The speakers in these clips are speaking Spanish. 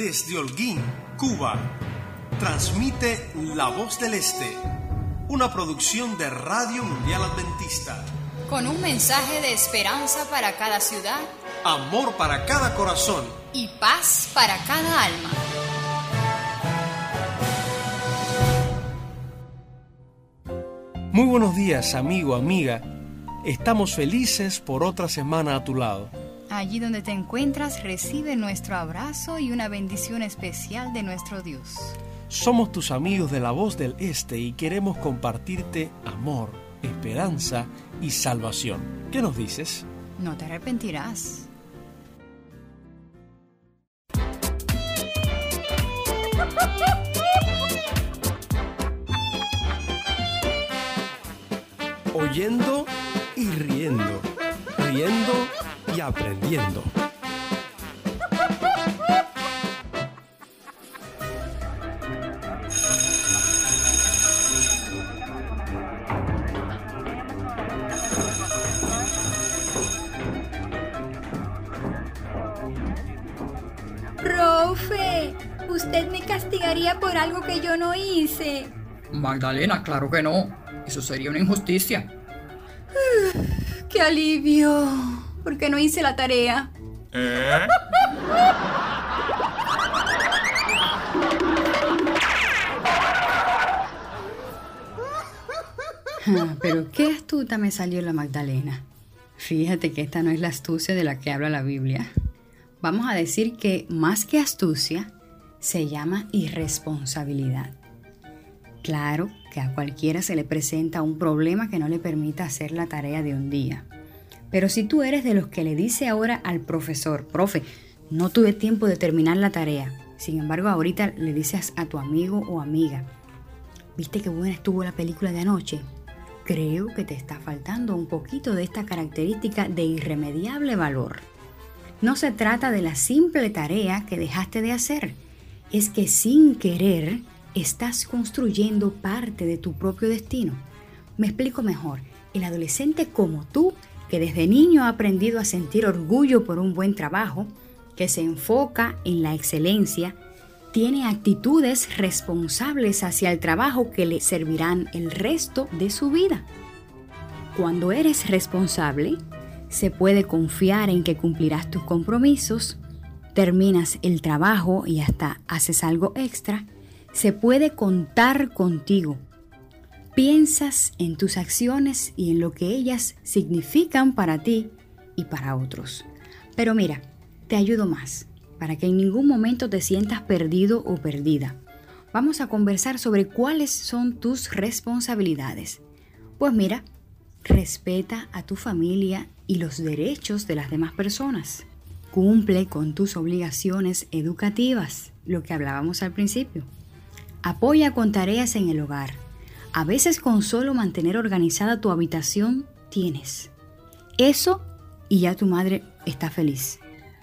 desde Holguín, Cuba. Transmite La Voz del Este, una producción de Radio Mundial Adventista. Con un mensaje de esperanza para cada ciudad, amor para cada corazón y paz para cada alma. Muy buenos días, amigo, amiga. Estamos felices por otra semana a tu lado. Allí donde te encuentras, recibe nuestro abrazo y una bendición especial de nuestro Dios. Somos tus amigos de la voz del Este y queremos compartirte amor, esperanza y salvación. ¿Qué nos dices? No te arrepentirás. oyendo y riendo, riendo y aprendiendo. Profe, usted me castigaría por algo que yo no hice. Magdalena, claro que no. Eso sería una injusticia. ¡Qué alivio! Porque no hice la tarea. ¿Eh? Ah, pero qué astuta me salió la Magdalena. Fíjate que esta no es la astucia de la que habla la Biblia. Vamos a decir que más que astucia, se llama irresponsabilidad. Claro que a cualquiera se le presenta un problema que no le permita hacer la tarea de un día. Pero si tú eres de los que le dice ahora al profesor, profe, no tuve tiempo de terminar la tarea, sin embargo ahorita le dices a tu amigo o amiga, ¿viste qué buena estuvo la película de anoche? Creo que te está faltando un poquito de esta característica de irremediable valor. No se trata de la simple tarea que dejaste de hacer, es que sin querer estás construyendo parte de tu propio destino. Me explico mejor. El adolescente como tú, que desde niño ha aprendido a sentir orgullo por un buen trabajo, que se enfoca en la excelencia, tiene actitudes responsables hacia el trabajo que le servirán el resto de su vida. Cuando eres responsable, se puede confiar en que cumplirás tus compromisos, terminas el trabajo y hasta haces algo extra, se puede contar contigo. Piensas en tus acciones y en lo que ellas significan para ti y para otros. Pero mira, te ayudo más, para que en ningún momento te sientas perdido o perdida. Vamos a conversar sobre cuáles son tus responsabilidades. Pues mira, respeta a tu familia y los derechos de las demás personas. Cumple con tus obligaciones educativas, lo que hablábamos al principio. Apoya con tareas en el hogar. A veces con solo mantener organizada tu habitación tienes. Eso y ya tu madre está feliz.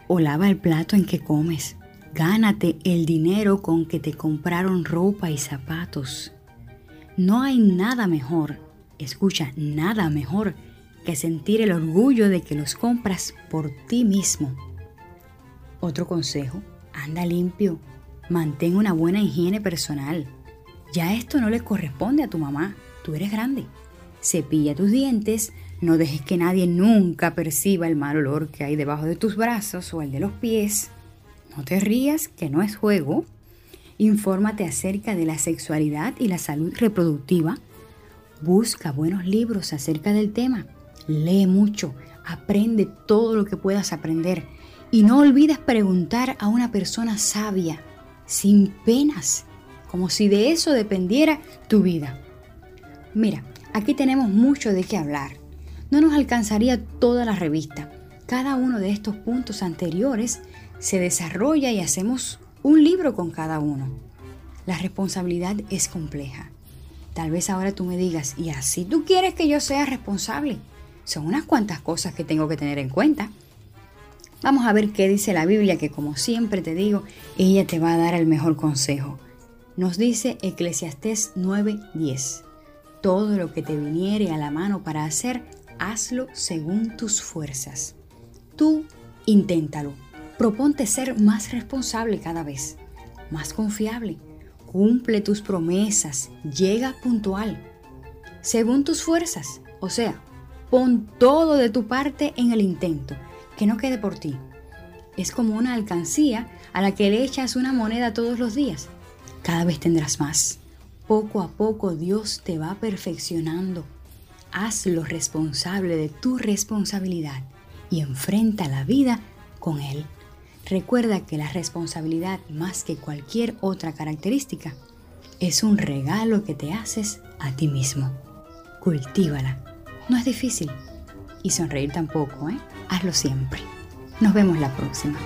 O lava el plato en que comes. Gánate el dinero con que te compraron ropa y zapatos. No hay nada mejor, escucha, nada mejor que sentir el orgullo de que los compras por ti mismo. Otro consejo, anda limpio, Mantén una buena higiene personal. Ya esto no le corresponde a tu mamá. Tú eres grande. Cepilla tus dientes. No dejes que nadie nunca perciba el mal olor que hay debajo de tus brazos o el de los pies. No te rías, que no es juego. Infórmate acerca de la sexualidad y la salud reproductiva. Busca buenos libros acerca del tema. Lee mucho. Aprende todo lo que puedas aprender. Y no olvides preguntar a una persona sabia sin penas, como si de eso dependiera tu vida. Mira, aquí tenemos mucho de qué hablar. No nos alcanzaría toda la revista. Cada uno de estos puntos anteriores se desarrolla y hacemos un libro con cada uno. La responsabilidad es compleja. Tal vez ahora tú me digas, ¿y así tú quieres que yo sea responsable? Son unas cuantas cosas que tengo que tener en cuenta. Vamos a ver qué dice la Biblia, que como siempre te digo, ella te va a dar el mejor consejo. Nos dice Eclesiastés 9:10. Todo lo que te viniere a la mano para hacer, hazlo según tus fuerzas. Tú inténtalo. Proponte ser más responsable cada vez, más confiable. Cumple tus promesas, llega puntual, según tus fuerzas. O sea, pon todo de tu parte en el intento, que no quede por ti. Es como una alcancía a la que le echas una moneda todos los días. Cada vez tendrás más. Poco a poco Dios te va perfeccionando. Hazlo responsable de tu responsabilidad y enfrenta la vida con Él. Recuerda que la responsabilidad, más que cualquier otra característica, es un regalo que te haces a ti mismo. Cultívala. No es difícil. Y sonreír tampoco, ¿eh? Hazlo siempre. Nos vemos la próxima.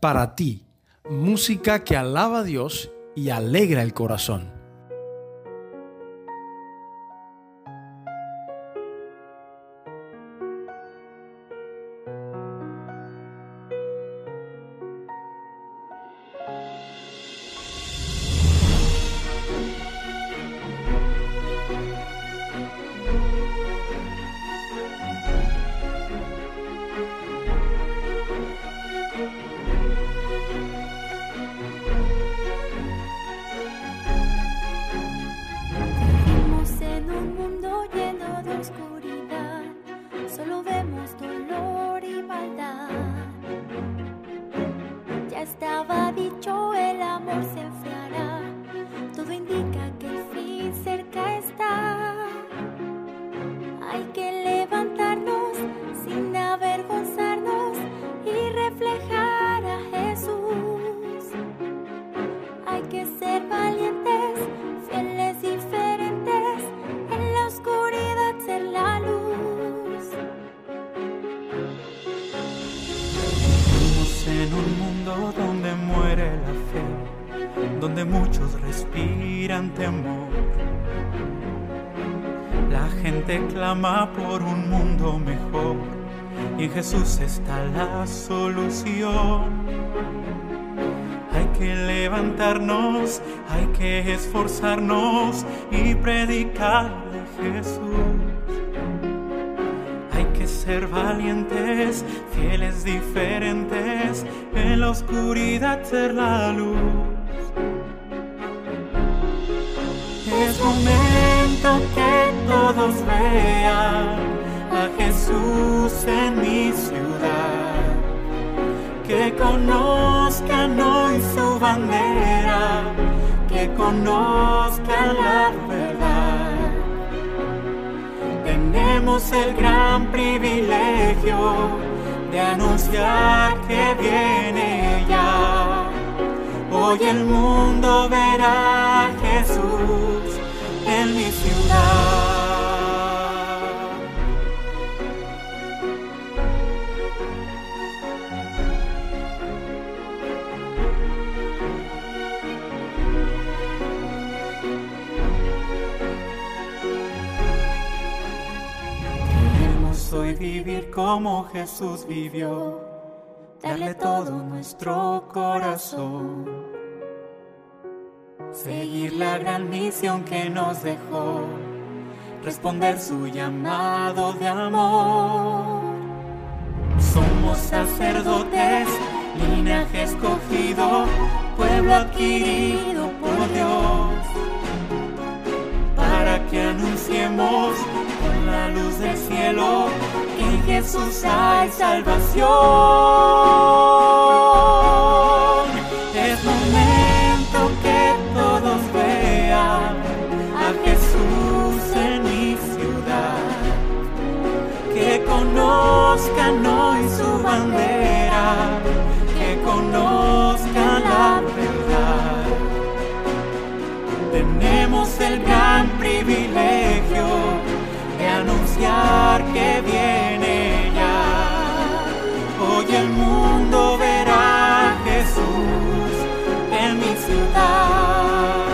Para ti, música que alaba a Dios y alegra el corazón. Por un mundo mejor y en Jesús está la solución. Hay que levantarnos, hay que esforzarnos y predicarle Jesús. Hay que ser valientes, fieles, diferentes, en la oscuridad ser la luz. Es momento que todos vean a Jesús en mi ciudad. Que conozcan hoy su bandera, que conozcan la verdad. Tenemos el gran privilegio de anunciar que viene ya. Hoy el mundo verá a Jesús en mi ciudad. Vivir como Jesús vivió, darle todo nuestro corazón. seguir la gran misión que nos dejó, responder su llamado de amor. Somos sacerdotes, linaje escogido, pueblo adquirido por Dios, que anunciemos con la luz del cielo que en Jesús hay salvación. conozcan hoy su bandera, que conozcan que viene ya. Hoy el mundo verá a Jesús en mi ciudad.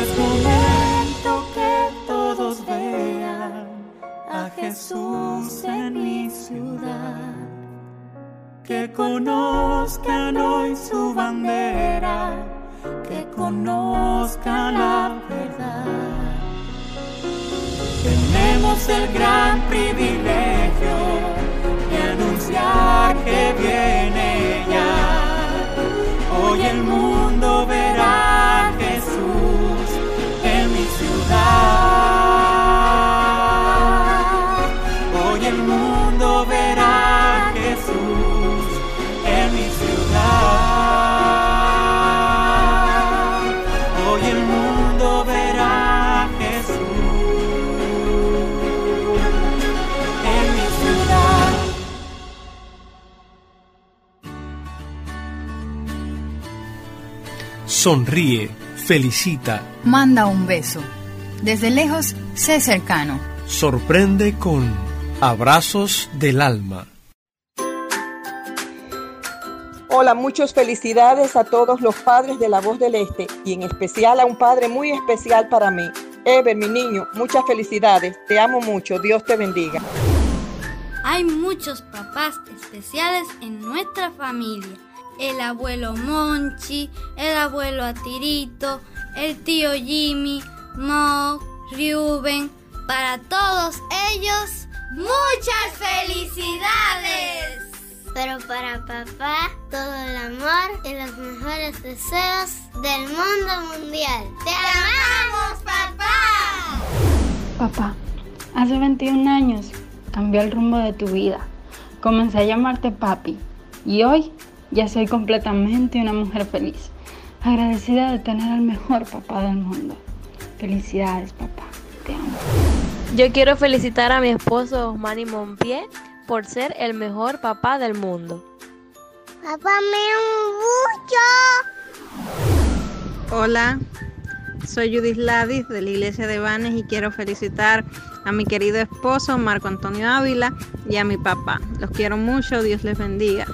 Es momento que todos vean a Jesús en mi ciudad. Que conozcan hoy su bandera, que conozcan la tenemos el gran privilegio de anunciar que viene Sonríe, felicita, Manda un beso. Desde lejos, sé cercano. sorprende con abrazos del alma. Hola, muchas felicidades a todos los padres de la voz del Este y en especial a un padre muy especial para mí. Ever, mi niño, muchas felicidades. Te amo mucho. Dios te bendiga. Hay muchos papás especiales en nuestra familia. El abuelo Monchi, el abuelo Atirito, el tío Jimmy, Mo, Ruben. Para todos ellos, muchas felicidades. Pero para papá, todo el amor y los mejores deseos del mundo mundial. ¡Te amamos, papá! Papá, hace 21 años cambió el rumbo de tu vida. Comencé a llamarte papi y hoy ya soy completamente una mujer feliz. Agradecida de tener al mejor papá del mundo. Felicidades, papá. Te amo. Yo quiero felicitar a mi esposo Osmani Monpié por ser el mejor papá del mundo. Papá, me mucho. Hola, soy Judith Ladis de la Iglesia de Vanes y quiero felicitar a mi querido esposo Marco Antonio Ávila y a mi papá. Los quiero mucho, Dios les bendiga.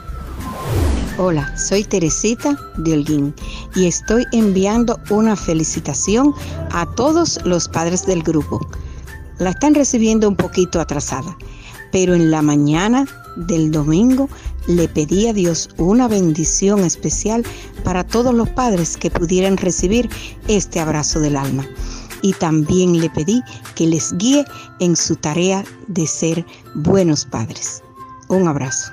Hola, soy Teresita de Holguín y estoy enviando una felicitación a todos los padres del grupo. La están recibiendo un poquito atrasada, pero en la mañana del domingo le pedí a Dios una bendición especial para todos los padres que pudieran recibir este abrazo del alma. Y también le pedí que les guíe en su tarea de ser buenos padres. Un abrazo.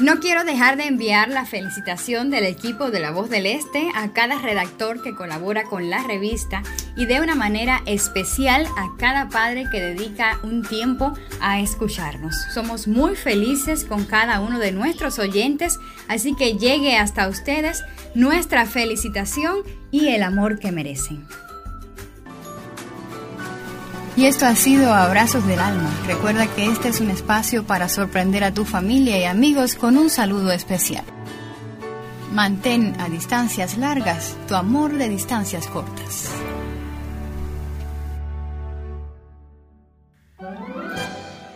No quiero dejar de enviar la felicitación del equipo de La Voz del Este a cada redactor que colabora con la revista y de una manera especial a cada padre que dedica un tiempo a escucharnos. Somos muy felices con cada uno de nuestros oyentes, así que llegue hasta ustedes nuestra felicitación y el amor que merecen. Y esto ha sido Abrazos del Alma. Recuerda que este es un espacio para sorprender a tu familia y amigos con un saludo especial. Mantén a distancias largas tu amor de distancias cortas.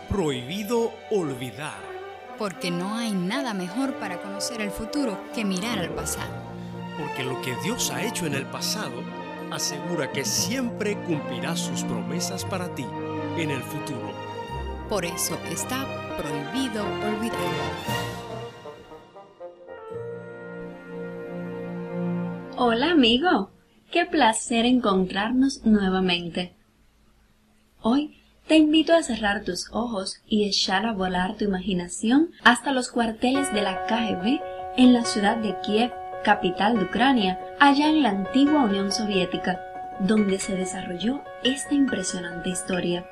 Prohibido olvidar. Porque no hay nada mejor para conocer el futuro que mirar al pasado. Porque lo que Dios ha hecho en el pasado asegura que siempre cumplirá sus promesas para ti en el futuro. Por eso está prohibido olvidar. Hola amigo, qué placer encontrarnos nuevamente. Hoy te invito a cerrar tus ojos y echar a volar tu imaginación hasta los cuarteles de la KGB en la ciudad de Kiev, capital de Ucrania, allá en la antigua Unión Soviética, donde se desarrolló esta impresionante historia.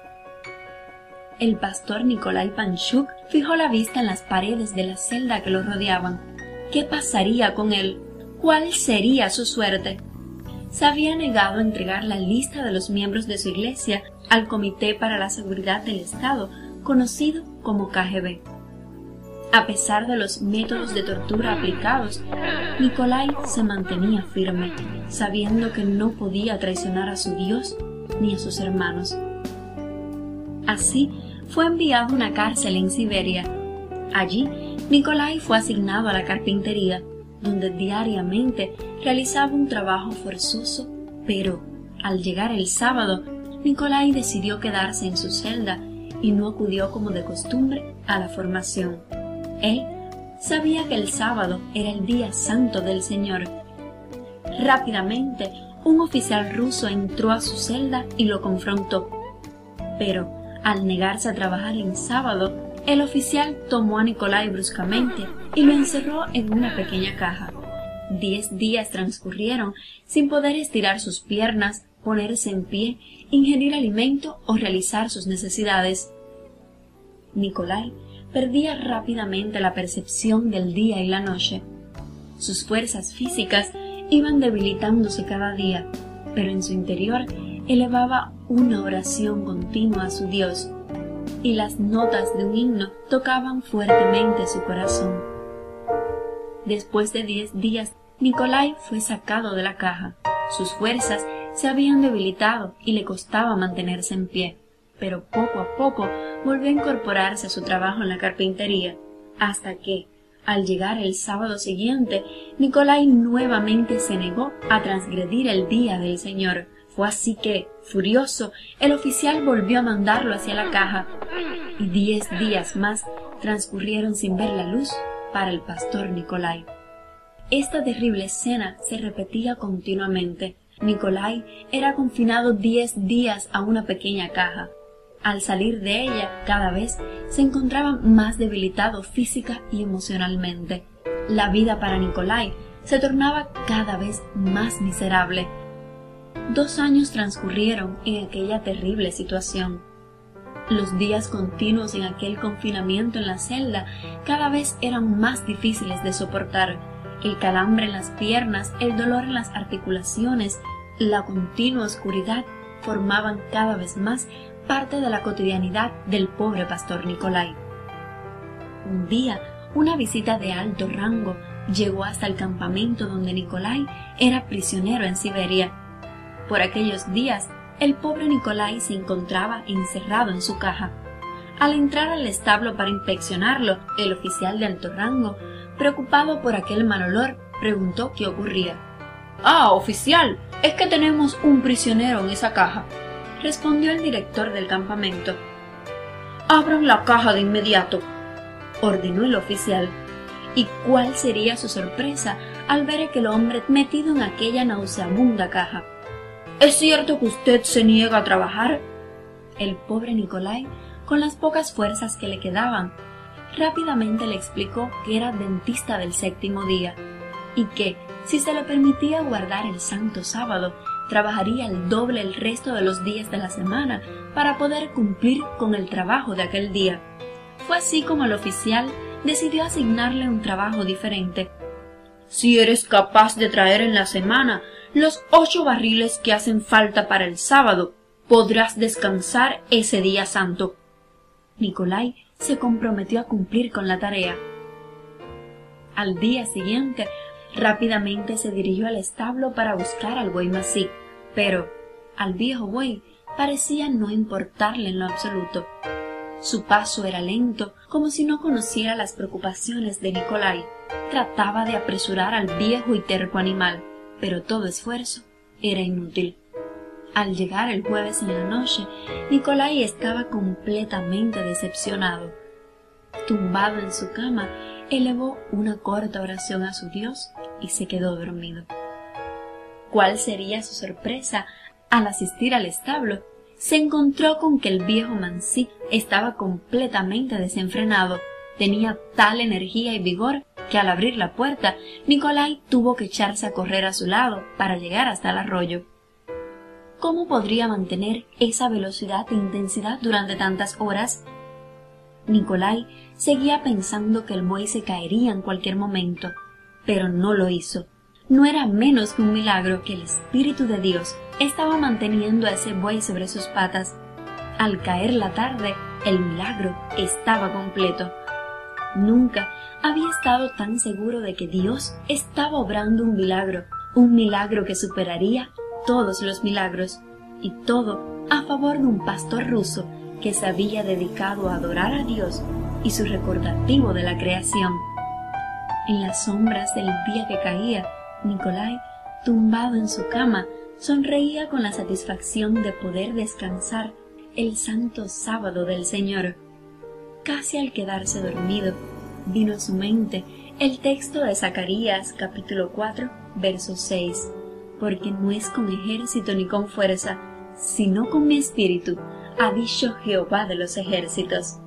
El pastor Nikolai Panchuk fijó la vista en las paredes de la celda que lo rodeaban. ¿Qué pasaría con él? ¿Cuál sería su suerte? Se había negado a entregar la lista de los miembros de su iglesia al Comité para la Seguridad del Estado, conocido como KGB. A pesar de los métodos de tortura aplicados, Nikolai se mantenía firme, sabiendo que no podía traicionar a su Dios ni a sus hermanos. Así, fue enviado a una cárcel en Siberia. Allí, Nikolai fue asignado a la carpintería, donde diariamente realizaba un trabajo forzoso, pero al llegar el sábado, Nikolai decidió quedarse en su celda y no acudió como de costumbre a la formación. Él sabía que el sábado era el día santo del Señor. Rápidamente un oficial ruso entró a su celda y lo confrontó. Pero, al negarse a trabajar en sábado, el oficial tomó a Nikolai bruscamente y lo encerró en una pequeña caja. Diez días transcurrieron sin poder estirar sus piernas, ponerse en pie, ingerir alimento o realizar sus necesidades. Nikolai perdía rápidamente la percepción del día y la noche. Sus fuerzas físicas iban debilitándose cada día, pero en su interior elevaba una oración continua a su Dios, y las notas de un himno tocaban fuertemente su corazón. Después de diez días, Nikolai fue sacado de la caja. Sus fuerzas se habían debilitado y le costaba mantenerse en pie, pero poco a poco volvió a incorporarse a su trabajo en la carpintería, hasta que, al llegar el sábado siguiente, Nicolai nuevamente se negó a transgredir el día del Señor. Fue así que, furioso, el oficial volvió a mandarlo hacia la caja, y diez días más transcurrieron sin ver la luz para el pastor Nicolai. Esta terrible escena se repetía continuamente. Nicolai era confinado diez días a una pequeña caja, al salir de ella, cada vez se encontraba más debilitado física y emocionalmente. La vida para Nikolai se tornaba cada vez más miserable. Dos años transcurrieron en aquella terrible situación. Los días continuos en aquel confinamiento en la celda cada vez eran más difíciles de soportar. El calambre en las piernas, el dolor en las articulaciones, la continua oscuridad formaban cada vez más parte de la cotidianidad del pobre pastor Nicolai. Un día, una visita de alto rango llegó hasta el campamento donde Nicolai era prisionero en Siberia. Por aquellos días, el pobre Nicolai se encontraba encerrado en su caja. Al entrar al establo para inspeccionarlo, el oficial de alto rango, preocupado por aquel mal olor, preguntó qué ocurría. Ah, oficial, es que tenemos un prisionero en esa caja respondió el director del campamento. Abran la caja de inmediato, ordenó el oficial. ¿Y cuál sería su sorpresa al ver aquel hombre metido en aquella nauseabunda caja? ¿Es cierto que usted se niega a trabajar? El pobre Nicolai, con las pocas fuerzas que le quedaban, rápidamente le explicó que era dentista del séptimo día y que, si se le permitía guardar el santo sábado, trabajaría el doble el resto de los días de la semana para poder cumplir con el trabajo de aquel día. Fue así como el oficial decidió asignarle un trabajo diferente. Si eres capaz de traer en la semana los ocho barriles que hacen falta para el sábado, podrás descansar ese día santo. Nicolai se comprometió a cumplir con la tarea. Al día siguiente, rápidamente se dirigió al establo para buscar al buey masí. Pero al viejo buey parecía no importarle en lo absoluto. Su paso era lento, como si no conociera las preocupaciones de Nicolai. Trataba de apresurar al viejo y terco animal, pero todo esfuerzo era inútil. Al llegar el jueves en la noche, Nicolai estaba completamente decepcionado. Tumbado en su cama, elevó una corta oración a su Dios y se quedó dormido. ¿Cuál sería su sorpresa al asistir al establo? Se encontró con que el viejo Mansi estaba completamente desenfrenado. Tenía tal energía y vigor que al abrir la puerta, Nicolai tuvo que echarse a correr a su lado para llegar hasta el arroyo. ¿Cómo podría mantener esa velocidad e intensidad durante tantas horas? Nicolai seguía pensando que el buey se caería en cualquier momento, pero no lo hizo no era menos que un milagro que el Espíritu de Dios estaba manteniendo a ese buey sobre sus patas. Al caer la tarde, el milagro estaba completo. Nunca había estado tan seguro de que Dios estaba obrando un milagro, un milagro que superaría todos los milagros, y todo a favor de un pastor ruso que se había dedicado a adorar a Dios y su recordativo de la creación. En las sombras del día que caía, Nicolai, tumbado en su cama, sonreía con la satisfacción de poder descansar el santo sábado del Señor. Casi al quedarse dormido, vino a su mente el texto de Zacarías capítulo 4, verso 6. porque no es con ejército ni con fuerza, sino con mi espíritu, ha dicho Jehová de los ejércitos.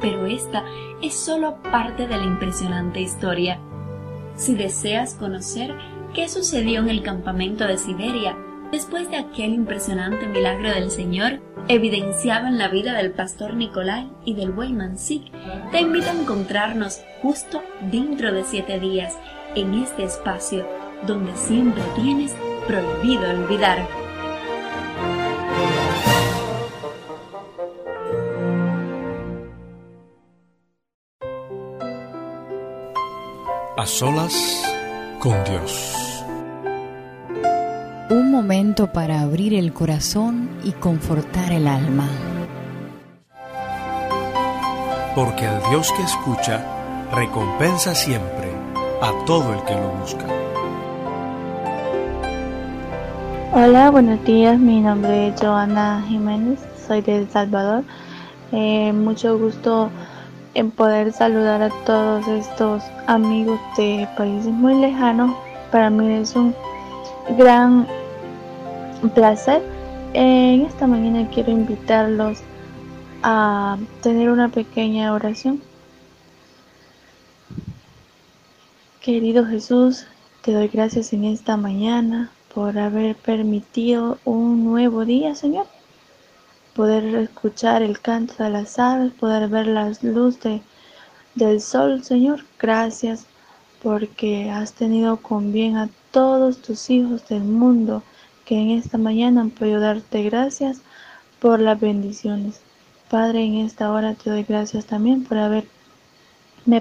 Pero esta es solo parte de la impresionante historia. Si deseas conocer qué sucedió en el campamento de Siberia, después de aquel impresionante milagro del Señor, evidenciado en la vida del pastor Nicolai y del buen Mansik, te invito a encontrarnos justo dentro de siete días en este espacio donde siempre tienes prohibido olvidar. A solas con Dios. Un momento para abrir el corazón y confortar el alma. Porque el Dios que escucha recompensa siempre a todo el que lo busca. Hola, buenos días. Mi nombre es Joana Jiménez, soy de El Salvador. Eh, mucho gusto en poder saludar a todos estos amigos de países muy lejanos. Para mí es un gran placer. En esta mañana quiero invitarlos a tener una pequeña oración. Querido Jesús, te doy gracias en esta mañana por haber permitido un nuevo día, Señor. Poder escuchar el canto de las aves, poder ver la luz del sol, Señor. Gracias porque has tenido con bien a todos tus hijos del mundo que en esta mañana han podido darte gracias por las bendiciones. Padre, en esta hora te doy gracias también por haberme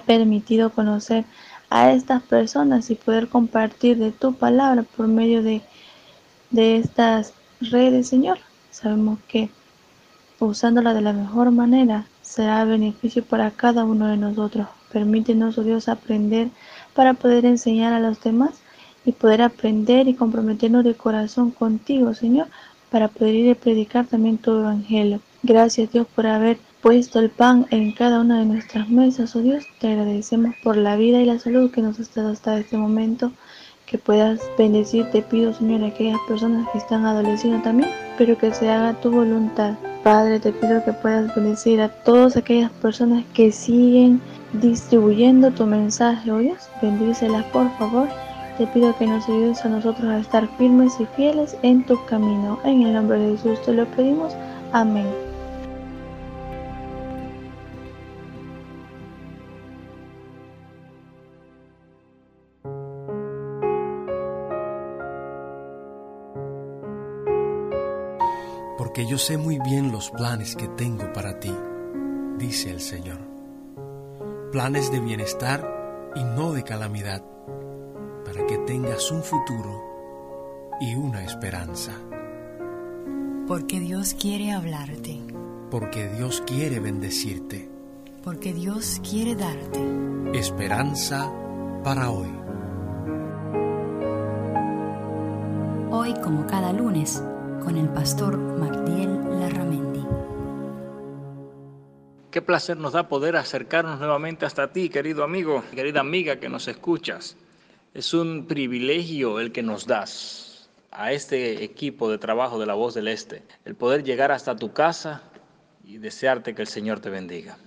permitido conocer a estas personas y poder compartir de tu palabra por medio de, de estas redes, Señor. Sabemos que usándola de la mejor manera será beneficio para cada uno de nosotros. Permítenos, oh Dios, aprender para poder enseñar a los demás y poder aprender y comprometernos de corazón contigo, Señor, para poder ir a predicar también tu evangelio. Gracias, Dios, por haber puesto el pan en cada una de nuestras mesas, oh Dios. Te agradecemos por la vida y la salud que nos has dado hasta este momento. Que puedas bendecir, te pido, Señor, a aquellas personas que están adoleciendo también, pero que se haga tu voluntad. Padre, te pido que puedas bendecir a todas aquellas personas que siguen distribuyendo tu mensaje, oh Dios. Bendícelas, por favor. Te pido que nos ayudes a nosotros a estar firmes y fieles en tu camino. En el nombre de Jesús te lo pedimos. Amén. Yo sé muy bien los planes que tengo para ti, dice el Señor. Planes de bienestar y no de calamidad, para que tengas un futuro y una esperanza. Porque Dios quiere hablarte. Porque Dios quiere bendecirte. Porque Dios quiere darte esperanza para hoy. Hoy como cada lunes con el pastor Martiel Larramendi. Qué placer nos da poder acercarnos nuevamente hasta ti, querido amigo, querida amiga que nos escuchas. Es un privilegio el que nos das a este equipo de trabajo de la voz del Este, el poder llegar hasta tu casa y desearte que el Señor te bendiga.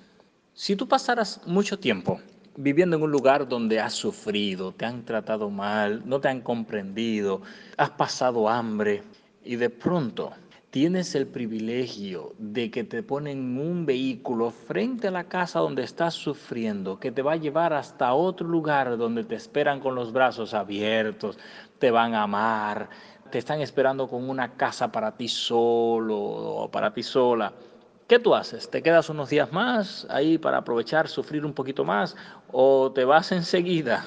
Si tú pasaras mucho tiempo viviendo en un lugar donde has sufrido, te han tratado mal, no te han comprendido, has pasado hambre y de pronto tienes el privilegio de que te ponen un vehículo frente a la casa donde estás sufriendo, que te va a llevar hasta otro lugar donde te esperan con los brazos abiertos, te van a amar, te están esperando con una casa para ti solo o para ti sola ¿Qué tú haces? ¿Te quedas unos días más ahí para aprovechar, sufrir un poquito más o te vas enseguida?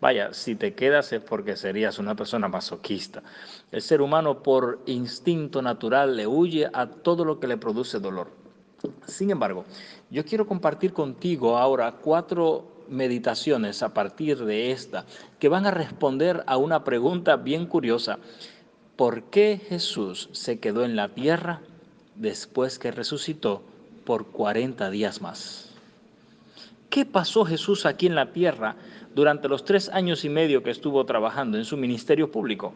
Vaya, si te quedas es porque serías una persona masoquista. El ser humano por instinto natural le huye a todo lo que le produce dolor. Sin embargo, yo quiero compartir contigo ahora cuatro meditaciones a partir de esta que van a responder a una pregunta bien curiosa. ¿Por qué Jesús se quedó en la tierra después que resucitó por 40 días más. ¿Qué pasó Jesús aquí en la tierra durante los tres años y medio que estuvo trabajando en su ministerio público?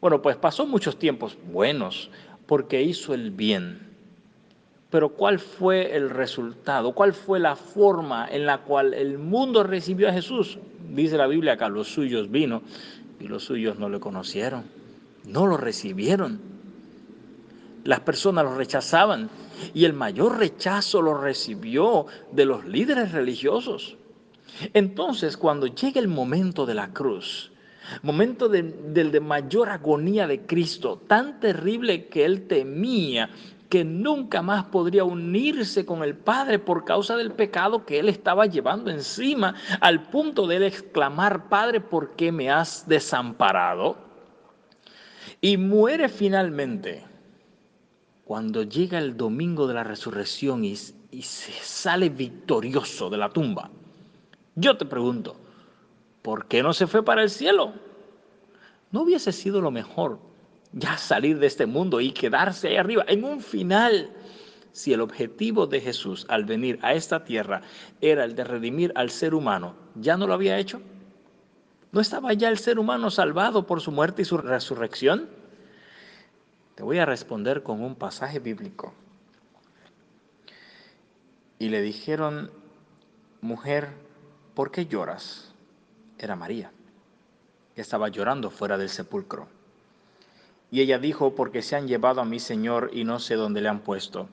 Bueno, pues pasó muchos tiempos buenos porque hizo el bien. Pero ¿cuál fue el resultado? ¿Cuál fue la forma en la cual el mundo recibió a Jesús? Dice la Biblia que a los suyos vino y los suyos no le conocieron, no lo recibieron. Las personas lo rechazaban y el mayor rechazo lo recibió de los líderes religiosos. Entonces, cuando llega el momento de la cruz, momento del de, mayor agonía de Cristo, tan terrible que él temía que nunca más podría unirse con el Padre por causa del pecado que él estaba llevando encima, al punto de él exclamar, Padre, ¿por qué me has desamparado? Y muere finalmente cuando llega el domingo de la resurrección y, se sale victorioso de la tumba. Yo te pregunto, ¿por qué no se fue para el cielo? ¿No hubiese sido lo mejor ya salir de este mundo y quedarse ahí arriba en un final? Si el objetivo de Jesús al venir a esta tierra era el de redimir al ser humano, ¿ya no lo había hecho? ¿No estaba ya el ser humano salvado por su muerte y su resurrección? Te voy a responder con un pasaje bíblico. Y le dijeron, mujer, ¿por qué lloras? Era María, que estaba llorando fuera del sepulcro. Y ella dijo, porque se han llevado a mi Señor y no sé dónde le han puesto.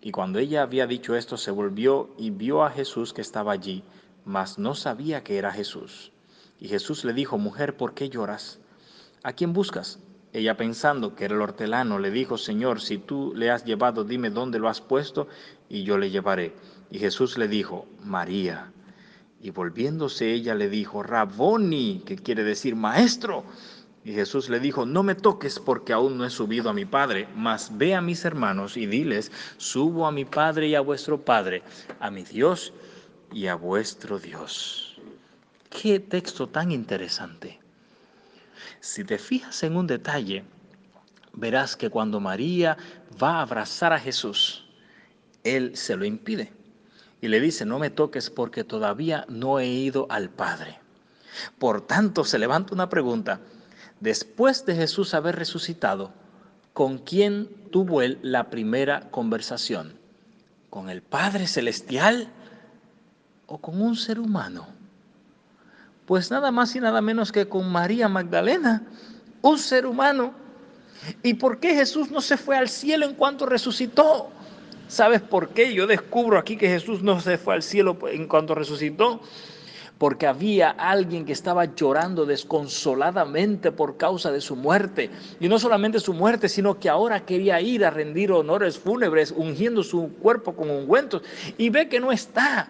Y cuando ella había dicho esto, se volvió y vio a Jesús que estaba allí, mas no sabía que era Jesús. Y Jesús le dijo, mujer, ¿por qué lloras? ¿A quién buscas? Ella pensando que era el hortelano, le dijo, Señor, si tú le has llevado, dime dónde lo has puesto y yo le llevaré. Y Jesús le dijo, María. Y volviéndose ella le dijo, Raboni, que quiere decir maestro. Y Jesús le dijo, no me toques porque aún no he subido a mi Padre, mas ve a mis hermanos y diles, subo a mi Padre y a vuestro Padre, a mi Dios y a vuestro Dios. Qué texto tan interesante. Si te fijas en un detalle, verás que cuando María va a abrazar a Jesús, Él se lo impide y le dice, no me toques porque todavía no he ido al Padre. Por tanto, se levanta una pregunta. Después de Jesús haber resucitado, ¿con quién tuvo él la primera conversación? ¿Con el Padre Celestial o con un ser humano? Pues nada más y nada menos que con María Magdalena, un ser humano. ¿Y por qué Jesús no se fue al cielo en cuanto resucitó? ¿Sabes por qué? Yo descubro aquí que Jesús no se fue al cielo en cuanto resucitó. Porque había alguien que estaba llorando desconsoladamente por causa de su muerte. Y no solamente su muerte, sino que ahora quería ir a rendir honores fúnebres, ungiendo su cuerpo con ungüentos. Y ve que no está.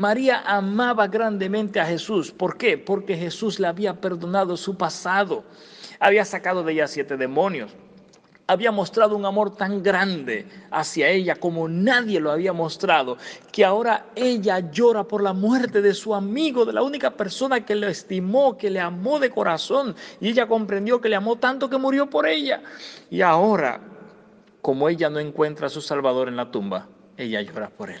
María amaba grandemente a Jesús. ¿Por qué? Porque Jesús le había perdonado su pasado. Había sacado de ella siete demonios. Había mostrado un amor tan grande hacia ella como nadie lo había mostrado, que ahora ella llora por la muerte de su amigo, de la única persona que le estimó, que le amó de corazón. Y ella comprendió que le amó tanto que murió por ella. Y ahora, como ella no encuentra a su Salvador en la tumba, ella llora por él.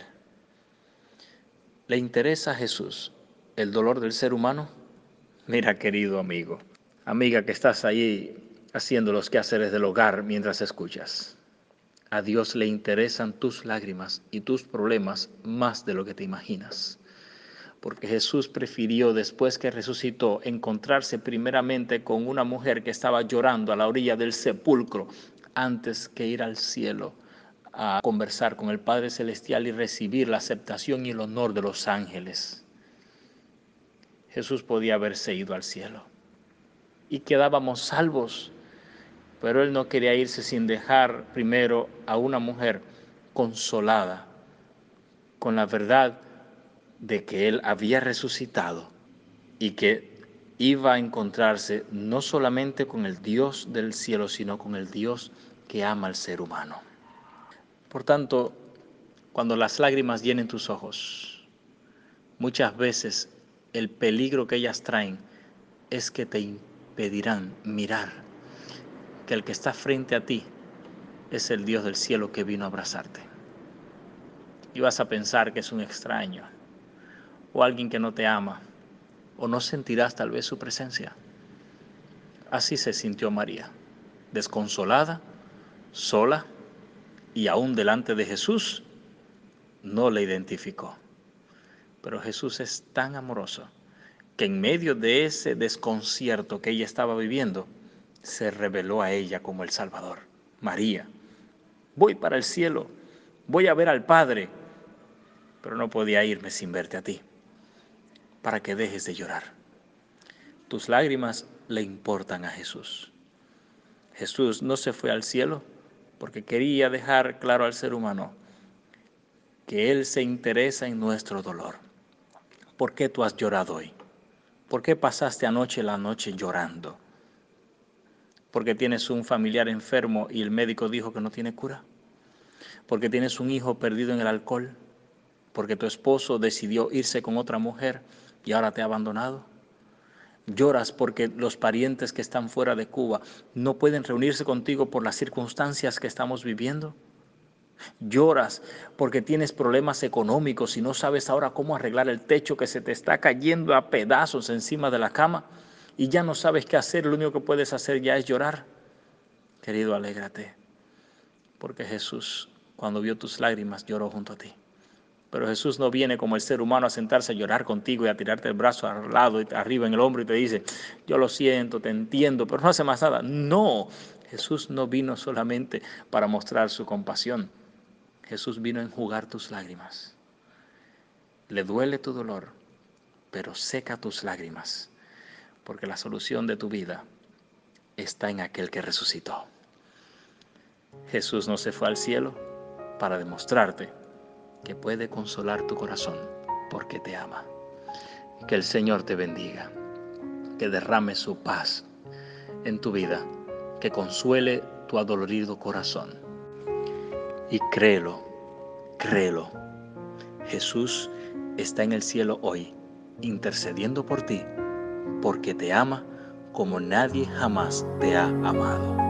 ¿Le interesa a Jesús el dolor del ser humano? Mira, querido amigo, amiga que estás ahí haciendo los quehaceres del hogar mientras escuchas. A Dios le interesan tus lágrimas y tus problemas más de lo que te imaginas. Porque Jesús prefirió, después que resucitó, encontrarse primeramente con una mujer que estaba llorando a la orilla del sepulcro antes que ir al cielo a conversar con el Padre Celestial y recibir la aceptación y el honor de los ángeles. Jesús podía haberse ido al cielo y quedábamos salvos, pero él no quería irse sin dejar primero a una mujer consolada con la verdad de que él había resucitado y que iba a encontrarse no solamente con el Dios del cielo, sino con el Dios que ama al ser humano. Por tanto, cuando las lágrimas llenen tus ojos, muchas veces el peligro que ellas traen es que te impedirán mirar que el que está frente a ti es el Dios del cielo que vino a abrazarte. Y vas a pensar que es un extraño o alguien que no te ama o no sentirás tal vez su presencia. Así se sintió María, desconsolada, sola y aún delante de Jesús, no le identificó. Pero Jesús es tan amoroso que en medio de ese desconcierto que ella estaba viviendo, se reveló a ella como el Salvador. María, voy para el cielo, voy a ver al Padre, pero no podía irme sin verte a ti, para que dejes de llorar. Tus lágrimas le importan a Jesús. Jesús no se fue al cielo porque quería dejar claro al ser humano que Él se interesa en nuestro dolor. ¿Por qué tú has llorado hoy? ¿Por qué pasaste anoche la noche llorando? ¿Porque tienes un familiar enfermo y el médico dijo que no tiene cura? ¿Porque tienes un hijo perdido en el alcohol? ¿Porque tu esposo decidió irse con otra mujer y ahora te ha abandonado? Lloras porque los parientes que están fuera de Cuba no pueden reunirse contigo por las circunstancias que estamos viviendo. Lloras porque tienes problemas económicos y no sabes ahora cómo arreglar el techo que se te está cayendo a pedazos encima de la cama y ya no sabes qué hacer, lo único que puedes hacer ya es llorar. Querido, alégrate, porque Jesús, cuando vio tus lágrimas, lloró junto a ti. Pero Jesús no viene como el ser humano a sentarse a llorar contigo y a tirarte el brazo al lado y arriba en el hombro y te dice, yo lo siento, te entiendo, pero no hace más nada. No, Jesús no vino solamente para mostrar su compasión. Jesús vino a enjugar tus lágrimas. Le duele tu dolor, pero seca tus lágrimas, porque la solución de tu vida está en aquel que resucitó. Jesús no se fue al cielo para demostrarte que puede consolar tu corazón porque te ama. Que el Señor te bendiga, que derrame su paz en tu vida, que consuele tu adolorido corazón. Y créelo, créelo, Jesús está en el cielo hoy, intercediendo por ti, porque te ama como nadie jamás te ha amado.